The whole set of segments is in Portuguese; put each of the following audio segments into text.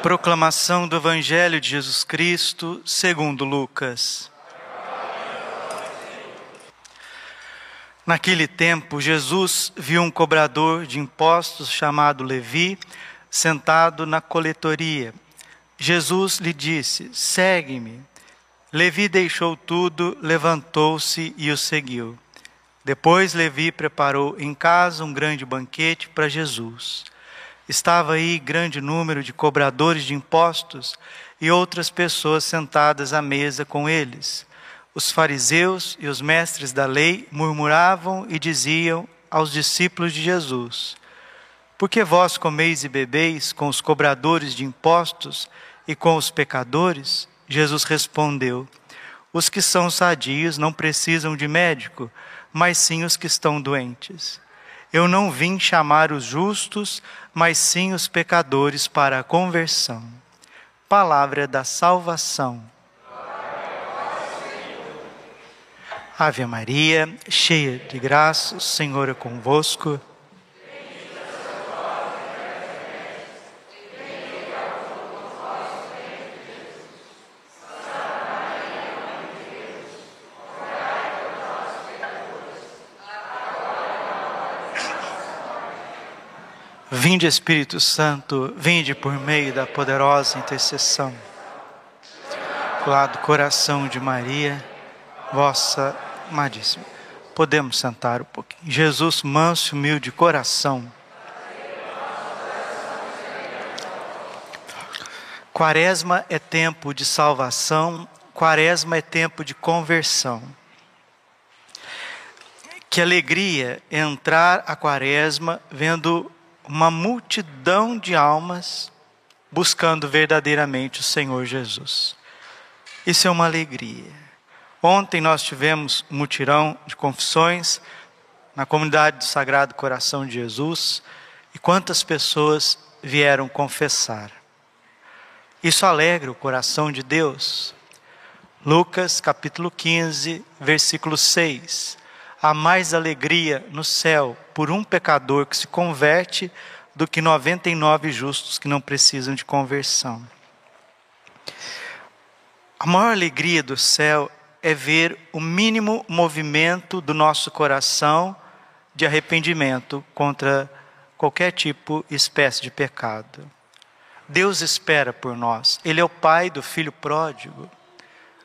Proclamação do Evangelho de Jesus Cristo, segundo Lucas. Naquele tempo, Jesus viu um cobrador de impostos chamado Levi sentado na coletoria. Jesus lhe disse: Segue-me. Levi deixou tudo, levantou-se e o seguiu. Depois Levi preparou em casa um grande banquete para Jesus. Estava aí grande número de cobradores de impostos e outras pessoas sentadas à mesa com eles. Os fariseus e os mestres da lei murmuravam e diziam aos discípulos de Jesus: Por que vós comeis e bebeis com os cobradores de impostos e com os pecadores? Jesus respondeu: Os que são sadios não precisam de médico, mas sim os que estão doentes. Eu não vim chamar os justos, mas sim os pecadores para a conversão. Palavra da salvação. Ave Maria, cheia de graça, o Senhor é convosco. Vinde Espírito Santo, vinde por meio da poderosa intercessão. Lado coração de Maria, vossa amadíssima. Podemos sentar um pouquinho. Jesus, manso e humilde coração. Quaresma é tempo de salvação, quaresma é tempo de conversão. Que alegria entrar a quaresma vendo uma multidão de almas buscando verdadeiramente o Senhor Jesus. Isso é uma alegria. Ontem nós tivemos um mutirão de confissões na comunidade do Sagrado Coração de Jesus e quantas pessoas vieram confessar. Isso alegra o coração de Deus. Lucas capítulo 15, versículo 6 há mais alegria no céu por um pecador que se converte do que 99 justos que não precisam de conversão. A maior alegria do céu é ver o mínimo movimento do nosso coração de arrependimento contra qualquer tipo e espécie de pecado. Deus espera por nós. Ele é o pai do filho pródigo.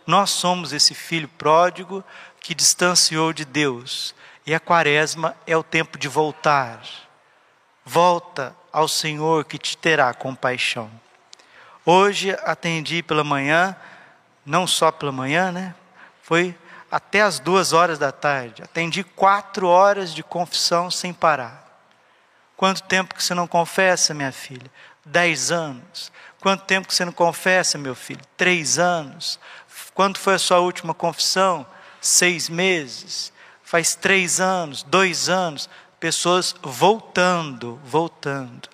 Nós somos esse filho pródigo que distanciou de Deus. E a quaresma é o tempo de voltar. Volta ao Senhor que te terá compaixão. Hoje atendi pela manhã, não só pela manhã, né? Foi até as duas horas da tarde. Atendi quatro horas de confissão sem parar. Quanto tempo que você não confessa, minha filha? Dez anos. Quanto tempo que você não confessa, meu filho? Três anos. Quando foi a sua última confissão? seis meses, faz três anos, dois anos, pessoas voltando, voltando.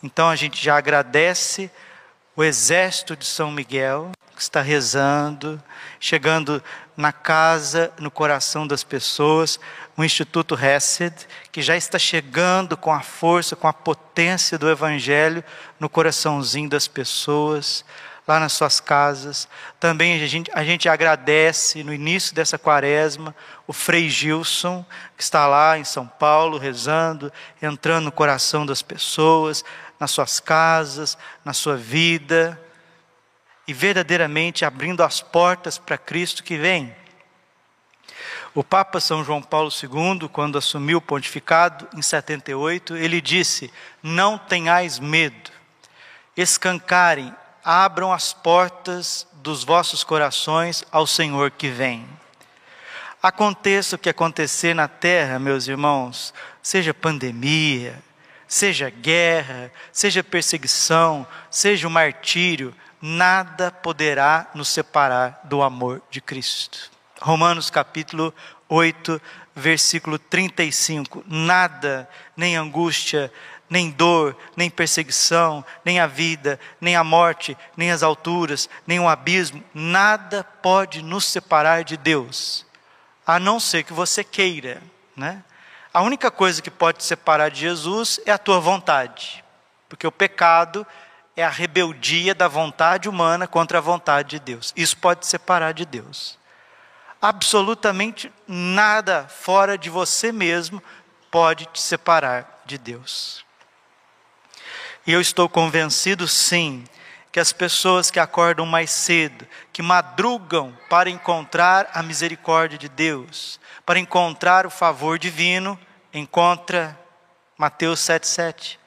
Então a gente já agradece o exército de São Miguel, que está rezando, chegando na casa, no coração das pessoas, o Instituto Hesed, que já está chegando com a força, com a potência do Evangelho no coraçãozinho das pessoas lá nas suas casas. Também a gente, a gente agradece no início dessa quaresma o Frei Gilson, que está lá em São Paulo rezando, entrando no coração das pessoas, nas suas casas, na sua vida, e verdadeiramente abrindo as portas para Cristo que vem. O Papa São João Paulo II, quando assumiu o pontificado em 78, ele disse: Não tenhais medo, escancarem abram as portas dos vossos corações ao Senhor que vem. Aconteça o que acontecer na terra, meus irmãos, seja pandemia, seja guerra, seja perseguição, seja o martírio, nada poderá nos separar do amor de Cristo. Romanos capítulo 8, versículo 35. Nada, nem angústia, nem dor, nem perseguição, nem a vida, nem a morte, nem as alturas, nem o abismo, nada pode nos separar de Deus, a não ser que você queira, né? A única coisa que pode te separar de Jesus é a tua vontade. Porque o pecado é a rebeldia da vontade humana contra a vontade de Deus. Isso pode te separar de Deus. Absolutamente nada fora de você mesmo pode te separar de Deus. E eu estou convencido, sim, que as pessoas que acordam mais cedo, que madrugam para encontrar a misericórdia de Deus, para encontrar o favor divino, encontra Mateus 7,7.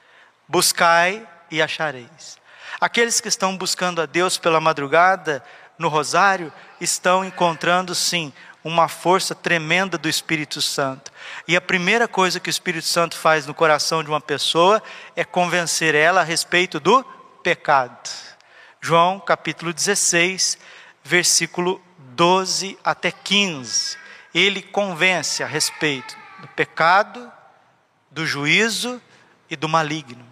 Buscai e achareis. Aqueles que estão buscando a Deus pela madrugada, no rosário, estão encontrando sim uma força tremenda do Espírito Santo. E a primeira coisa que o Espírito Santo faz no coração de uma pessoa é convencer ela a respeito do pecado. João capítulo 16, versículo 12 até 15. Ele convence a respeito do pecado, do juízo e do maligno.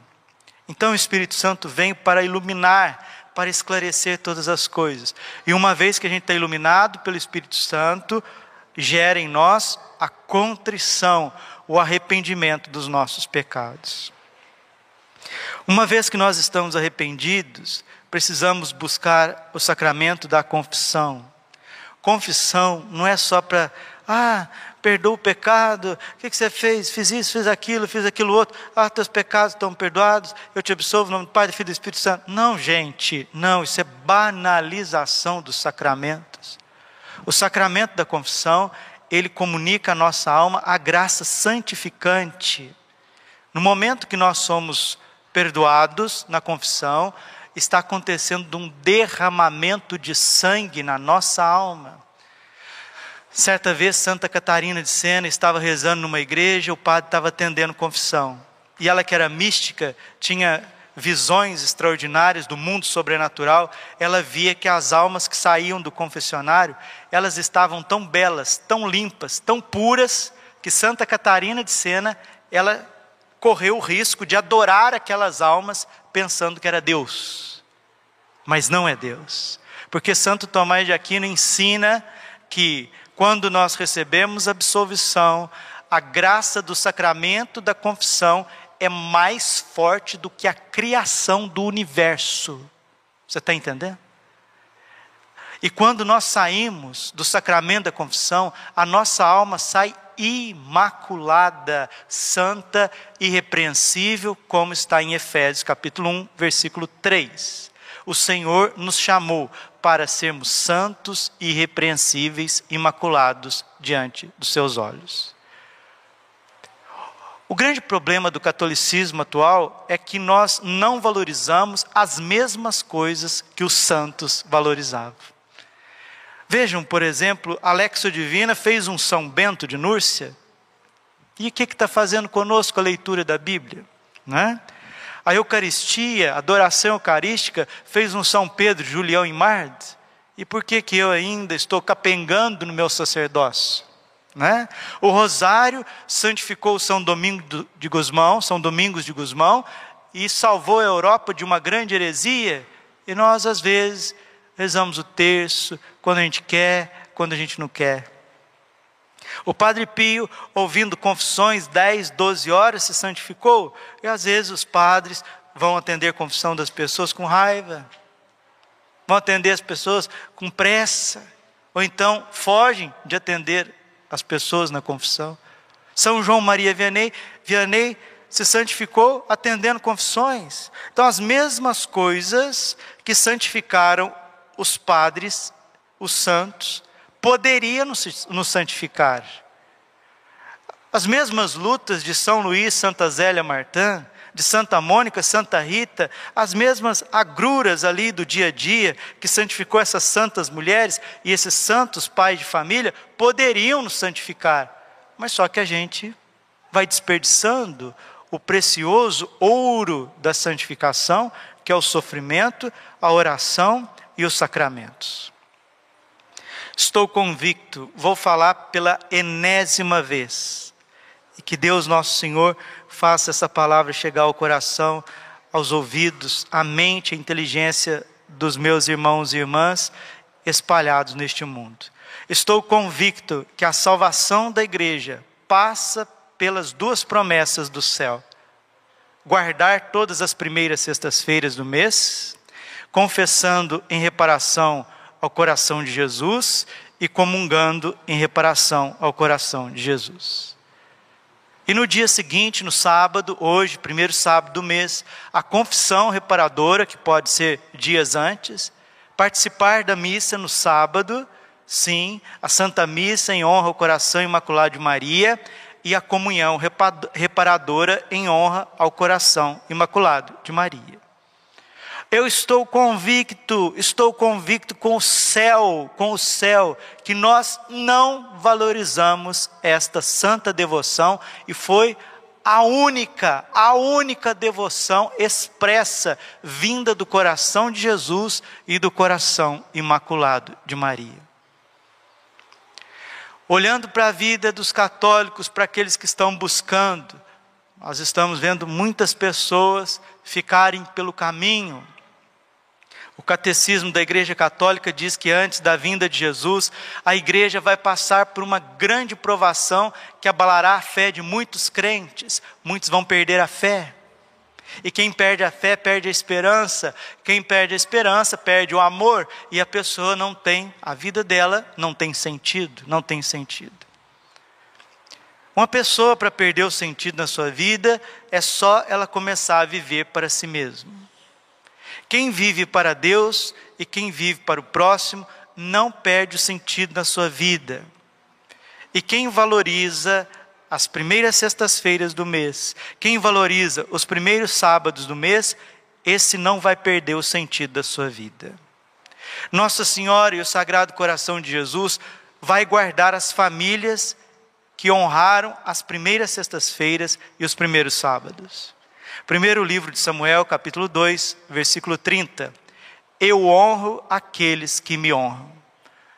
Então o Espírito Santo vem para iluminar, para esclarecer todas as coisas. E uma vez que a gente está iluminado pelo Espírito Santo, gera em nós a contrição, o arrependimento dos nossos pecados. Uma vez que nós estamos arrependidos, precisamos buscar o sacramento da confissão. Confissão não é só para, ah, perdoa o pecado, o que, você fez? Fiz isso, fiz aquilo, fiz aquilo outro, ah, teus pecados estão perdoados, eu te absolvo, no nome do Pai, do Filho e do Espírito Santo. Não, gente, não, isso é banalização dos sacramentos. O sacramento da confissão, ele comunica à nossa alma a graça santificante. No momento que nós somos perdoados na confissão, está acontecendo um derramamento de sangue na nossa alma. Certa vez, Santa Catarina de Sena estava rezando numa igreja, o padre estava atendendo confissão. E ela, que era mística, tinha visões extraordinárias do mundo sobrenatural, ela via que as almas que saíam do confessionário, elas estavam tão belas, tão limpas, tão puras, que Santa Catarina de Sena, ela correu o risco de adorar aquelas almas pensando que era Deus. Mas não é Deus. Porque Santo Tomás de Aquino ensina que quando nós recebemos absolvição, a graça do sacramento da confissão é mais forte do que a criação do universo. Você está entendendo? E quando nós saímos do sacramento da confissão, a nossa alma sai imaculada, santa, irrepreensível, como está em Efésios capítulo 1, versículo 3. O Senhor nos chamou para sermos santos, irrepreensíveis, imaculados diante dos seus olhos. O grande problema do catolicismo atual é que nós não valorizamos as mesmas coisas que os santos valorizavam. Vejam, por exemplo, Alexo Divina fez um São Bento de Núrcia. E o que está fazendo conosco a leitura da Bíblia? Né? A Eucaristia, a adoração eucarística, fez um São Pedro Julião em Mardes. E por que, que eu ainda estou capengando no meu sacerdócio? Né? O Rosário santificou São Domingo de Gusmão, São Domingos de Gusmão, e salvou a Europa de uma grande heresia. E nós, às vezes, rezamos o terço, quando a gente quer, quando a gente não quer. O Padre Pio, ouvindo confissões 10, 12 horas, se santificou, e às vezes os padres vão atender a confissão das pessoas com raiva, vão atender as pessoas com pressa, ou então fogem de atender as pessoas na confissão. São João Maria Vianney, Vianney se santificou atendendo confissões. Então, as mesmas coisas que santificaram os padres, os santos, poderiam nos santificar. As mesmas lutas de São Luís, Santa Zélia Martã, de Santa Mônica, Santa Rita, as mesmas agruras ali do dia a dia que santificou essas santas mulheres e esses santos pais de família, poderiam nos santificar, mas só que a gente vai desperdiçando o precioso ouro da santificação, que é o sofrimento, a oração e os sacramentos. Estou convicto, vou falar pela enésima vez, e que Deus Nosso Senhor faça essa palavra chegar ao coração, aos ouvidos, à mente, à inteligência dos meus irmãos e irmãs espalhados neste mundo. Estou convicto que a salvação da igreja passa pelas duas promessas do céu: guardar todas as primeiras sextas-feiras do mês, confessando em reparação ao coração de Jesus e comungando em reparação ao coração de Jesus. E no dia seguinte, no sábado, hoje, primeiro sábado do mês, a confissão reparadora, que pode ser dias antes, participar da missa no sábado, sim, a Santa Missa em honra ao coração imaculado de Maria e a comunhão reparadora em honra ao coração imaculado de Maria. Eu estou convicto, estou convicto com o céu, com o céu, que nós não valorizamos esta santa devoção e foi a única, a única devoção expressa vinda do coração de Jesus e do coração imaculado de Maria. Olhando para a vida dos católicos, para aqueles que estão buscando, nós estamos vendo muitas pessoas ficarem pelo caminho, o catecismo da Igreja Católica diz que antes da vinda de Jesus, a igreja vai passar por uma grande provação que abalará a fé de muitos crentes. Muitos vão perder a fé. E quem perde a fé perde a esperança. Quem perde a esperança perde o amor. E a pessoa não tem, a vida dela não tem sentido. Não tem sentido. Uma pessoa, para perder o sentido na sua vida, é só ela começar a viver para si mesma. Quem vive para Deus e quem vive para o próximo não perde o sentido na sua vida. E quem valoriza as primeiras sextas-feiras do mês, quem valoriza os primeiros sábados do mês, esse não vai perder o sentido da sua vida. Nossa Senhora e o Sagrado Coração de Jesus vai guardar as famílias que honraram as primeiras sextas-feiras e os primeiros sábados. Primeiro livro de Samuel, capítulo 2, versículo 30. Eu honro aqueles que me honram.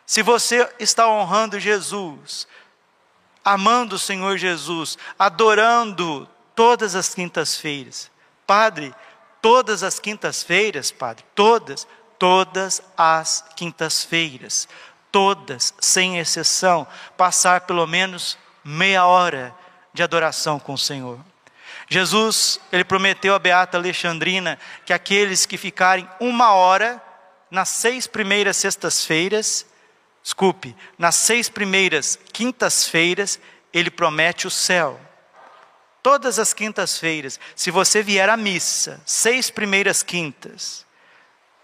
Se você está honrando Jesus, amando o Senhor Jesus, adorando todas as quintas-feiras, Padre, todas as quintas-feiras, Padre, todas, todas as quintas-feiras, todas, sem exceção, passar pelo menos meia hora de adoração com o Senhor. Jesus, ele prometeu a Beata Alexandrina que aqueles que ficarem uma hora nas seis primeiras sextas-feiras, desculpe, nas seis primeiras quintas-feiras, ele promete o céu. Todas as quintas-feiras, se você vier à missa, seis primeiras quintas,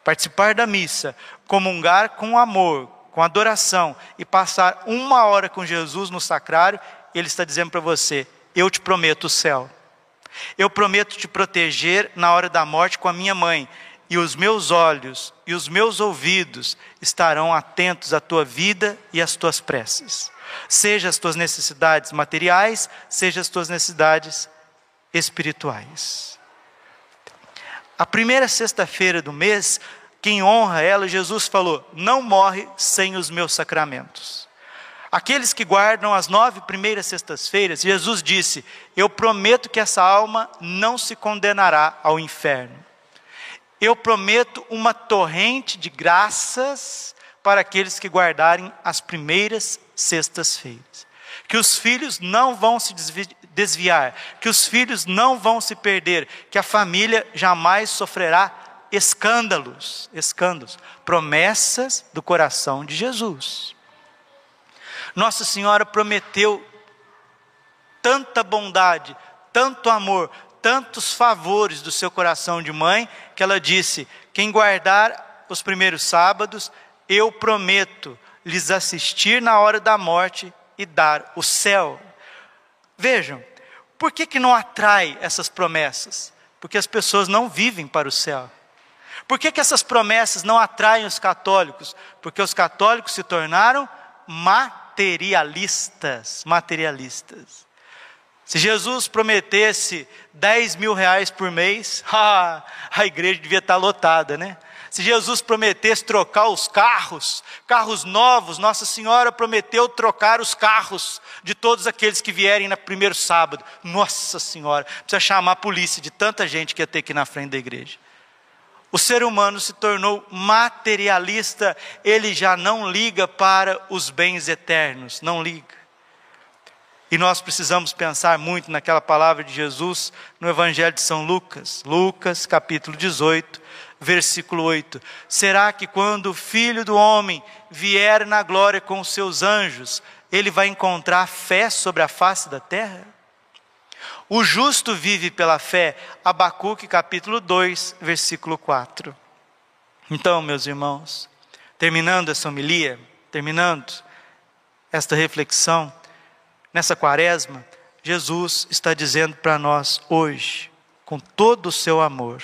participar da missa, comungar com amor, com adoração e passar uma hora com Jesus no sacrário, ele está dizendo para você: eu te prometo o céu. Eu prometo te proteger na hora da morte com a minha mãe, e os meus olhos e os meus ouvidos estarão atentos à tua vida e às tuas preces. Seja as tuas necessidades materiais, seja as tuas necessidades espirituais. A primeira sexta-feira do mês, quem honra ela, Jesus falou: não morre sem os meus sacramentos. Aqueles que guardam as nove primeiras sextas-feiras, Jesus disse: Eu prometo que essa alma não se condenará ao inferno. Eu prometo uma torrente de graças para aqueles que guardarem as primeiras sextas-feiras. Que os filhos não vão se desviar, que os filhos não vão se perder, que a família jamais sofrerá escândalos, escândalos, promessas do coração de Jesus. Nossa Senhora prometeu tanta bondade, tanto amor, tantos favores do seu coração de mãe, que ela disse: quem guardar os primeiros sábados, eu prometo lhes assistir na hora da morte e dar o céu. Vejam, por que, que não atrai essas promessas? Porque as pessoas não vivem para o céu. Por que, que essas promessas não atraem os católicos? Porque os católicos se tornaram má materialistas, materialistas. Se Jesus prometesse 10 mil reais por mês, a igreja devia estar lotada, né? Se Jesus prometesse trocar os carros, carros novos, Nossa Senhora prometeu trocar os carros de todos aqueles que vierem no primeiro sábado. Nossa Senhora, precisa chamar a polícia de tanta gente que ia ter aqui na frente da igreja. O ser humano se tornou materialista, ele já não liga para os bens eternos, não liga. E nós precisamos pensar muito naquela palavra de Jesus no Evangelho de São Lucas, Lucas capítulo 18, versículo 8. Será que quando o Filho do Homem vier na glória com os seus anjos, ele vai encontrar fé sobre a face da terra? O justo vive pela fé. Abacuque capítulo 2, versículo 4. Então, meus irmãos, terminando essa homilia, terminando esta reflexão, nessa quaresma, Jesus está dizendo para nós hoje, com todo o seu amor,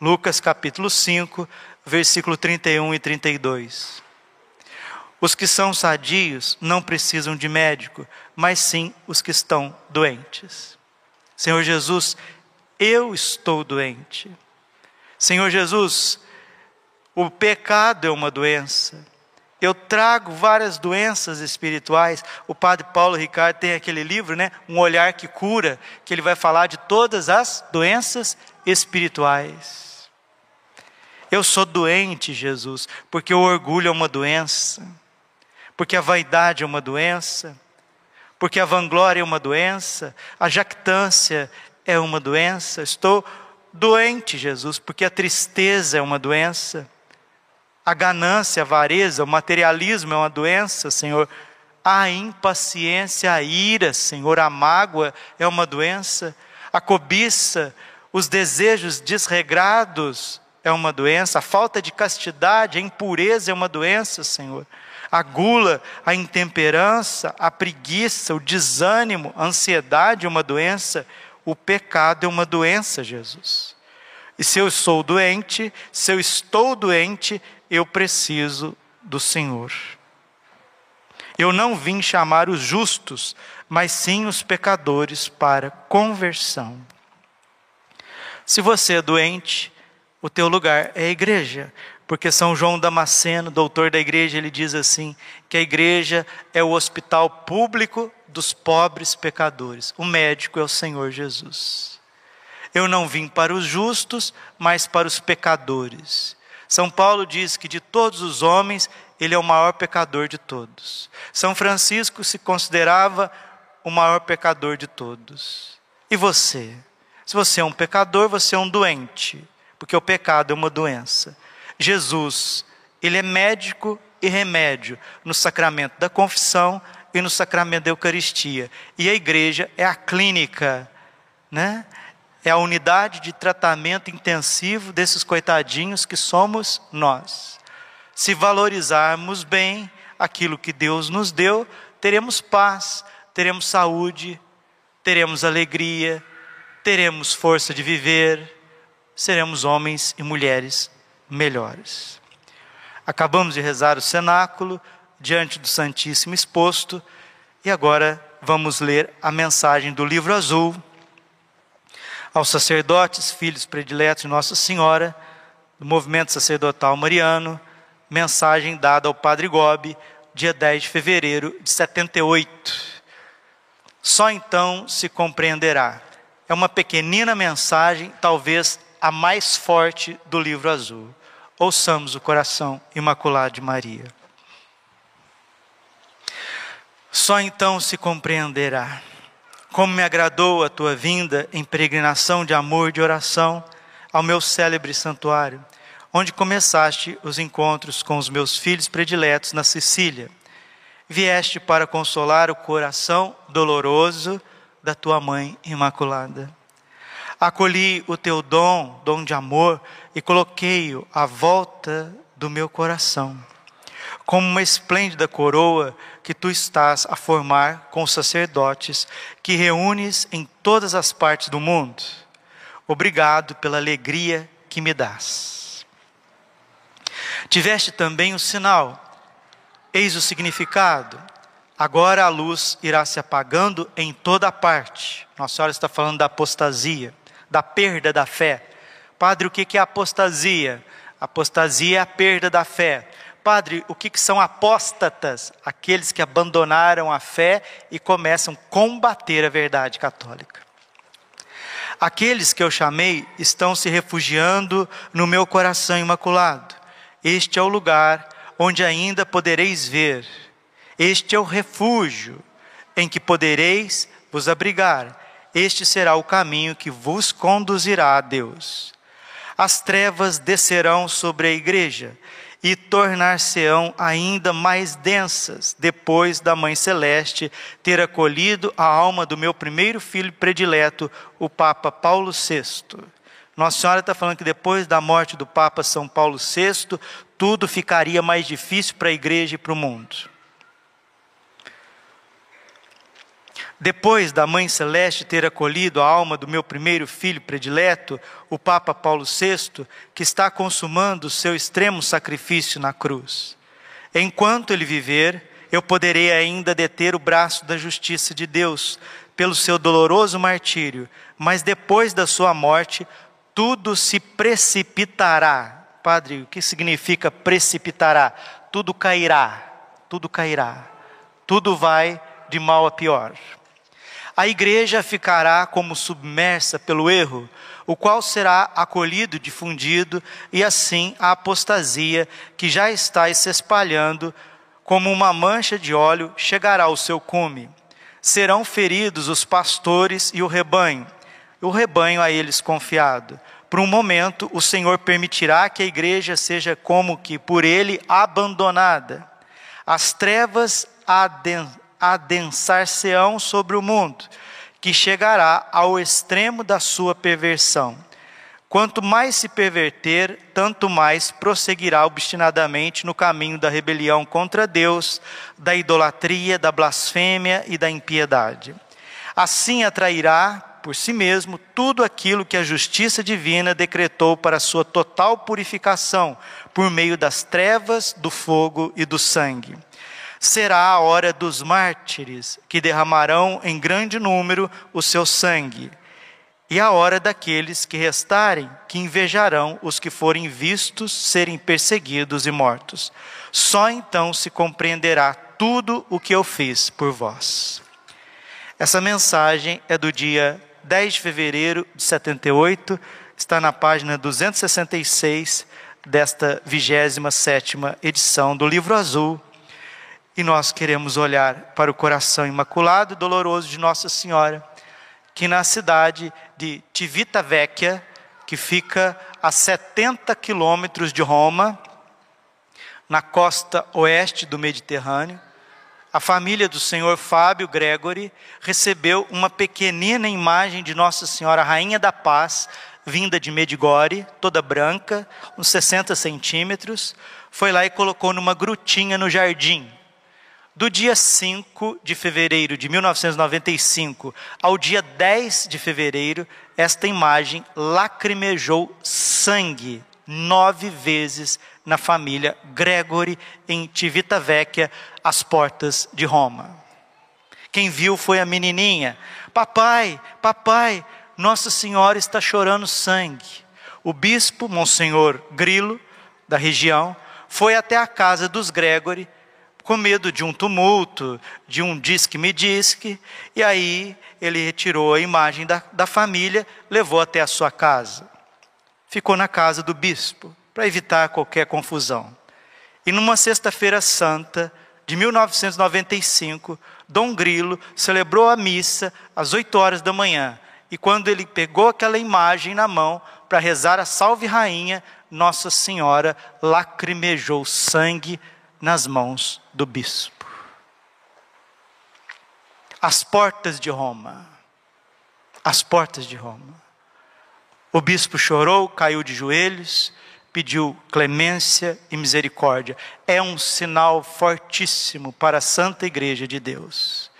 Lucas capítulo 5, versículo 31 e 32. Os que são sadios não precisam de médico, mas sim os que estão doentes. Senhor Jesus, eu estou doente. Senhor Jesus, o pecado é uma doença. Eu trago várias doenças espirituais. O padre Paulo Ricardo tem aquele livro, né? Um olhar que cura, que ele vai falar de todas as doenças espirituais. Eu sou doente, Jesus, porque o orgulho é uma doença, porque a vaidade é uma doença, porque a vanglória é uma doença, a jactância é uma doença. Estou doente, Jesus, porque a tristeza é uma doença. A ganância, a avareza, o materialismo é uma doença, Senhor. A impaciência, a ira, Senhor, a mágoa é uma doença. A cobiça, os desejos desregrados é uma doença. A falta de castidade, a impureza é uma doença, Senhor. A gula, a intemperança, a preguiça, o desânimo, a ansiedade é uma doença. O pecado é uma doença, Jesus. E se eu sou doente, se eu estou doente, eu preciso do Senhor. Eu não vim chamar os justos, mas sim os pecadores para conversão. Se você é doente, o teu lugar é a igreja, porque São João Damasceno, doutor da igreja, ele diz assim: que a igreja é o hospital público dos pobres pecadores. O médico é o Senhor Jesus. Eu não vim para os justos, mas para os pecadores. São Paulo diz que de todos os homens, ele é o maior pecador de todos. São Francisco se considerava o maior pecador de todos. E você? Se você é um pecador, você é um doente, porque o pecado é uma doença. Jesus, ele é médico e remédio no sacramento da confissão e no sacramento da Eucaristia. E a igreja é a clínica, né? é a unidade de tratamento intensivo desses coitadinhos que somos nós. Se valorizarmos bem aquilo que Deus nos deu, teremos paz, teremos saúde, teremos alegria, teremos força de viver, seremos homens e mulheres melhores. Acabamos de rezar o cenáculo diante do Santíssimo exposto e agora vamos ler a mensagem do livro azul aos sacerdotes, filhos prediletos de Nossa Senhora, do movimento sacerdotal mariano, mensagem dada ao Padre Gobi, dia 10 de fevereiro de 78. Só então se compreenderá. É uma pequenina mensagem, talvez a mais forte do livro azul. Ouçamos o coração imaculado de Maria. Só então se compreenderá como me agradou a tua vinda em peregrinação de amor e de oração ao meu célebre santuário, onde começaste os encontros com os meus filhos prediletos na Sicília. Vieste para consolar o coração doloroso da tua mãe imaculada. Acolhi o teu dom, dom de amor, e coloquei-o à volta do meu coração como uma esplêndida coroa que tu estás a formar com os sacerdotes que reúnes em todas as partes do mundo. Obrigado pela alegria que me dás. Tiveste também o sinal, eis o significado. Agora a luz irá se apagando em toda parte. Nossa Senhora está falando da apostasia, da perda da fé. Padre, o que é apostasia? Apostasia é a perda da fé. Padre, o que, são apóstatas? Aqueles que abandonaram a fé e começam a combater a verdade católica. Aqueles que eu chamei estão se refugiando no meu coração imaculado. Este é o lugar onde ainda podereis ver. Este é o refúgio. em que podereis vos abrigar. Este será o caminho que vos conduzirá a Deus. As trevas descerão sobre a igreja e tornar-se-ão ainda mais densas, depois da Mãe Celeste ter acolhido a alma do meu primeiro filho predileto, o Papa Paulo VI. Nossa Senhora está falando que depois da morte do Papa São Paulo VI, tudo ficaria mais difícil para a igreja e para o mundo. Depois da Mãe Celeste ter acolhido a alma do meu primeiro filho predileto, o Papa Paulo VI, que está consumando o seu extremo sacrifício na cruz. Enquanto ele viver, eu poderei ainda deter o braço da justiça de Deus pelo seu doloroso martírio, mas depois da sua morte, tudo se precipitará. Padre, o que significa precipitará? Tudo cairá, tudo cairá, tudo vai de mal a pior. A igreja ficará como submersa pelo erro, o qual será acolhido, difundido, e assim a apostasia, que já está se espalhando como uma mancha de óleo, chegará ao seu cume. Serão feridos os pastores e o rebanho, o rebanho a eles confiado. Por um momento, o Senhor permitirá que a igreja seja como que por ele abandonada. As trevas adensar-se-ão sobre o mundo, que chegará ao extremo da sua perversão. Quanto mais se perverter, tanto mais prosseguirá obstinadamente no caminho da rebelião contra Deus, da idolatria, da blasfêmia e da impiedade. Assim atrairá por si mesmo tudo aquilo que a justiça divina decretou para sua total purificação, por meio das trevas, do fogo e do sangue será a hora dos mártires, que derramarão em grande número o seu sangue, e a hora daqueles que restarem, que invejarão os que forem vistos serem perseguidos e mortos. Só então se compreenderá tudo o que eu fiz por vós. Essa mensagem é do dia 10 de fevereiro de 78, está na página 266 desta 27ª edição do Livro Azul e nós queremos olhar para o coração imaculado e doloroso de Nossa Senhora, que na cidade de Tivita Vecchia, que fica a 70 quilômetros de Roma, na costa oeste do Mediterrâneo, a família do senhor Fábio Gregory recebeu uma pequenina imagem de Nossa Senhora Rainha da Paz, vinda de Medigore, toda branca, uns 60 centímetros, foi lá e colocou numa grutinha no jardim. Do dia 5 de fevereiro de 1995 ao dia 10 de fevereiro, esta imagem lacrimejou sangue nove vezes na família Gregory em Civitavecchia, às portas de Roma. Quem viu foi a menininha. Papai, papai, Nossa Senhora está chorando sangue. O bispo, Monsenhor Grilo, da região, foi até a casa dos Gregory com medo de um tumulto, de um disque-me disque, e aí ele retirou a imagem da, da família, levou até a sua casa. Ficou na casa do bispo, para evitar qualquer confusão. E numa sexta-feira santa de 1995, Dom Grilo celebrou a missa às 8 horas da manhã. E quando ele pegou aquela imagem na mão para rezar a Salve Rainha, Nossa Senhora lacrimejou sangue nas mãos do bispo. As portas de Roma. As portas de Roma. O bispo chorou, caiu de joelhos, pediu clemência e misericórdia. É um sinal fortíssimo para a Santa Igreja de Deus.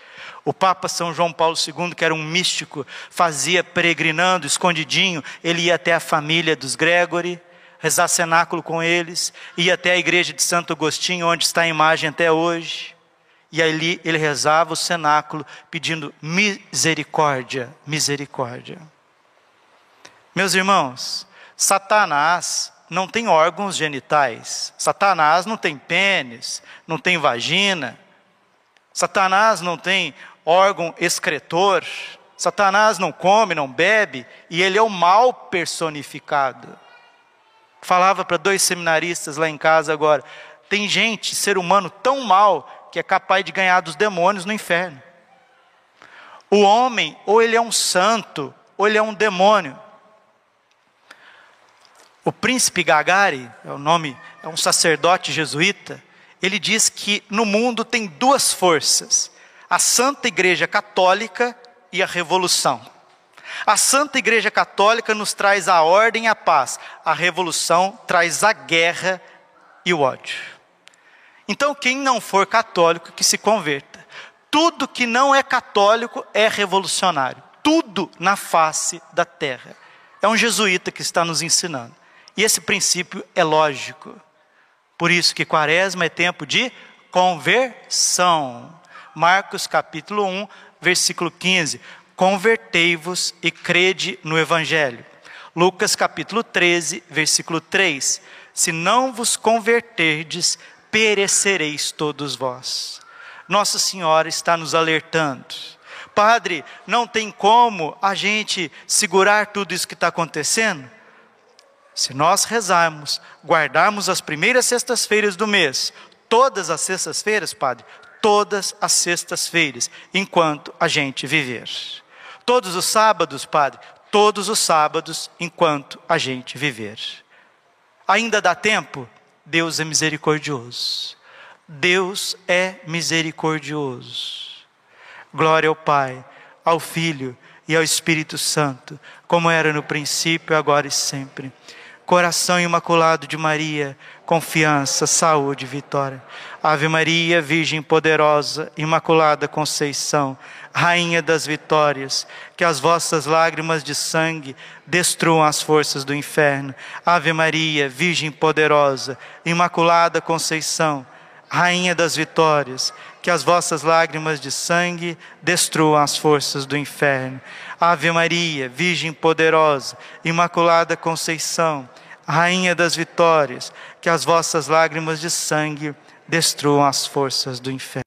O Papa São João Paulo II, que era um místico, fazia peregrinando, escondidinho, ele ia até a família dos Gregory, rezar cenáculo com eles, ia até a igreja de Santo Agostinho, onde está a imagem até hoje. E ali ele rezava o cenáculo pedindo misericórdia, misericórdia. Meus irmãos, Satanás não tem órgãos genitais. Satanás não tem pênis, não tem vagina. Satanás não tem órgão excretor. Satanás não come, não bebe, e ele é o mal personificado. Falava para dois seminaristas lá em casa agora: tem gente, ser humano tão mal, que é capaz de ganhar dos demônios no inferno. O homem, ou ele é um santo, ou ele é um demônio. O príncipe Gagari, é o nome, é um sacerdote jesuíta, ele diz que no mundo tem duas forças: a Santa Igreja Católica e a revolução. A Santa Igreja Católica nos traz a ordem e a paz, a revolução traz a guerra e o ódio. Então, quem não for católico, que se converta. Tudo que não é católico é revolucionário. Tudo na face da terra. É um jesuíta que está nos ensinando. E esse princípio é lógico. Por isso que quaresma é tempo de conversão. Marcos capítulo 1, versículo 15. Convertei-vos e crede no evangelho. Lucas capítulo 13, versículo 3. Se não vos converterdes, perecereis todos vós. Nossa Senhora está nos alertando. Padre, não tem como a gente segurar tudo isso que está acontecendo? Se nós rezarmos, guardarmos as primeiras sextas-feiras do mês, todas as sextas-feiras, Padre, todas as sextas-feiras, enquanto a gente viver. Todos os sábados, Padre, todos os sábados, enquanto a gente viver. Ainda dá tempo? Deus é misericordioso. Deus é misericordioso. Glória ao Pai, ao Filho e ao Espírito Santo, como era no princípio, agora e sempre coração imaculado de Maria, confiança, saúde, vitória. Ave Maria, Virgem poderosa, Imaculada Conceição, Rainha das vitórias, que as vossas lágrimas de sangue destruam as forças do inferno. Ave Maria, Virgem poderosa, Imaculada Conceição, Rainha das vitórias, que as vossas lágrimas de sangue destruam as forças do inferno. Ave Maria, Virgem poderosa, Imaculada Conceição, Rainha das vitórias, que as vossas lágrimas de sangue destruam as forças do inferno.